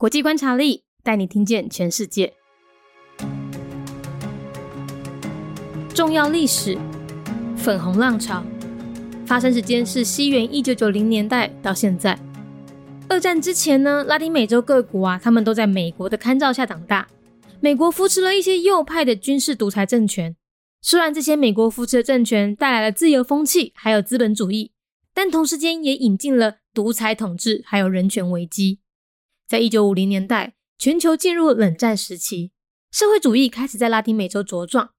国际观察力带你听见全世界。重要历史：粉红浪潮发生时间是西元一九九零年代到现在。二战之前呢，拉丁美洲各国啊，他们都在美国的看照下长大。美国扶持了一些右派的军事独裁政权。虽然这些美国扶持的政权带来了自由风气，还有资本主义，但同时间也引进了独裁统治，还有人权危机。在一九五零年代，全球进入冷战时期，社会主义开始在拉丁美洲茁壮。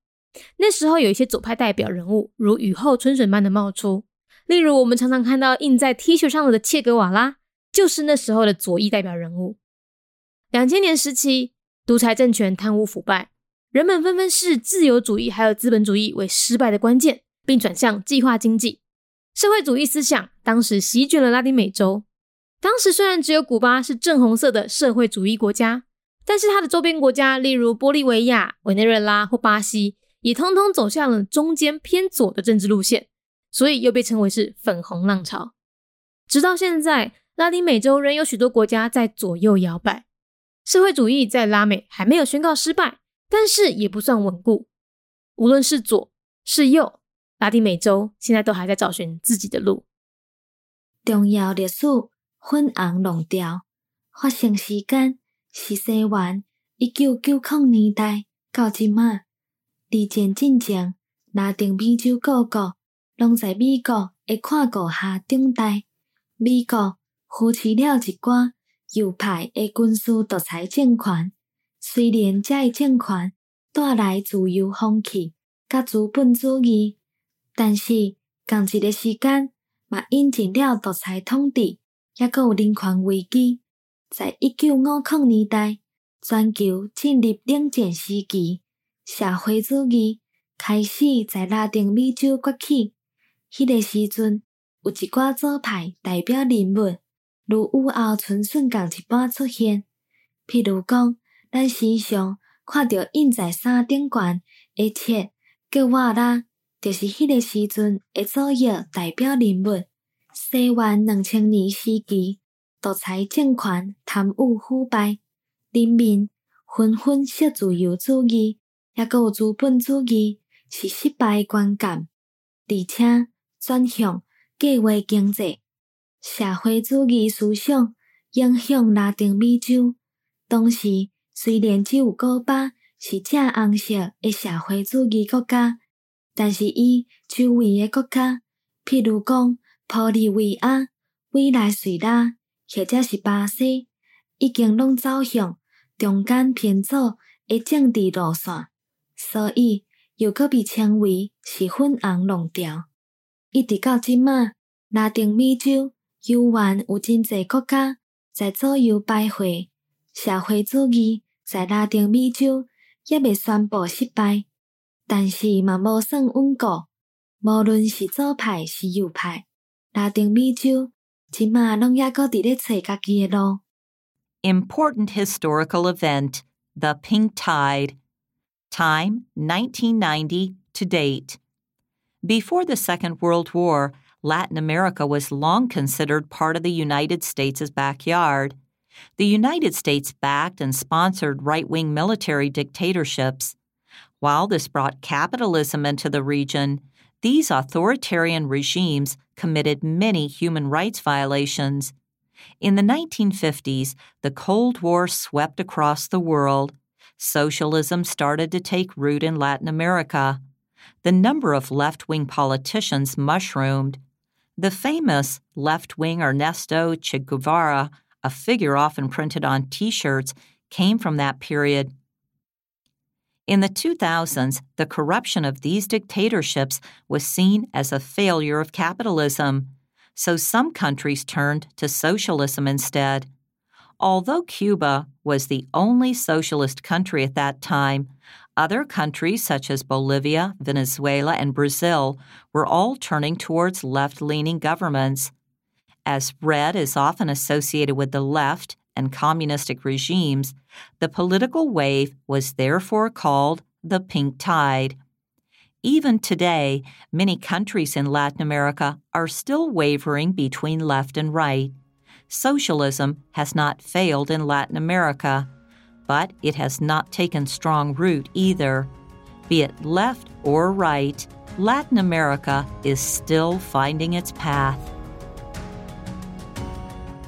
那时候有一些左派代表人物，如雨后春笋般的冒出。例如，我们常常看到印在 T 恤上的切格瓦拉，就是那时候的左翼代表人物。两千年时期，独裁政权贪污腐败。人们纷纷视自由主义还有资本主义为失败的关键，并转向计划经济。社会主义思想当时席卷了拉丁美洲。当时虽然只有古巴是正红色的社会主义国家，但是它的周边国家，例如玻利维亚、委内瑞拉或巴西，也通通走向了中间偏左的政治路线，所以又被称为是粉红浪潮。直到现在，拉丁美洲仍有许多国家在左右摇摆。社会主义在拉美还没有宣告失败。但是也不算稳固。无论是左是右，拉丁美洲现在都还在找寻自己的路。重要历史粉红浪潮发生时间是西元一九九零年代到即马。二战进程，拉丁美洲各国拢在美国的看顾下长大。美国扶持了一寡右派的军事独裁政权。虽然这一政权带来自由风气甲资本主义，但是同一个时间嘛引进了独裁统治，也阁有人权危机。在一九五零年代，全球进入冷战时期，社会主义开始在拉丁美洲崛起。迄个时阵，有一寡左派代表人物，如雨后春笋共一般出现，譬如讲。咱时常看到印在衫顶悬的切格瓦拉，就是迄个时阵的左翼代表人物。西元两千年时期，独裁政权贪污腐败，人民纷纷说自由主义，也阁有资本主义是失败观感，而且转向计划经济、社会主义思想影响拉丁美洲，当时。虽然只有古巴是正红色的社会主义国家，但是伊周围的国家，譬如讲玻利维亚、委内瑞拉或者是巴西，已经拢走向中间偏左的政治路线，所以又可被称为是粉红浪潮。一直到即马，拉丁美洲犹原有真济国家在左右徘徊，社会主义。在拉丁美洲也未宣布失败，但是嘛无算稳固。无论是左派是右派，Important historical event, the Pink Tide. Time 1990 to date. Before the Second World War, Latin America was long considered part of the United States' backyard. The United States backed and sponsored right wing military dictatorships. While this brought capitalism into the region, these authoritarian regimes committed many human rights violations. In the 1950s, the Cold War swept across the world. Socialism started to take root in Latin America. The number of left wing politicians mushroomed. The famous left wing Ernesto Che Guevara a figure often printed on t shirts, came from that period. In the 2000s, the corruption of these dictatorships was seen as a failure of capitalism, so some countries turned to socialism instead. Although Cuba was the only socialist country at that time, other countries such as Bolivia, Venezuela, and Brazil were all turning towards left leaning governments as red is often associated with the left and communistic regimes, the political wave was therefore called the pink tide. Even today, many countries in Latin America are still wavering between left and right. socialism has not failed in Latin America, but it has not taken strong root either. Be it left or right, Latin America is still finding its path.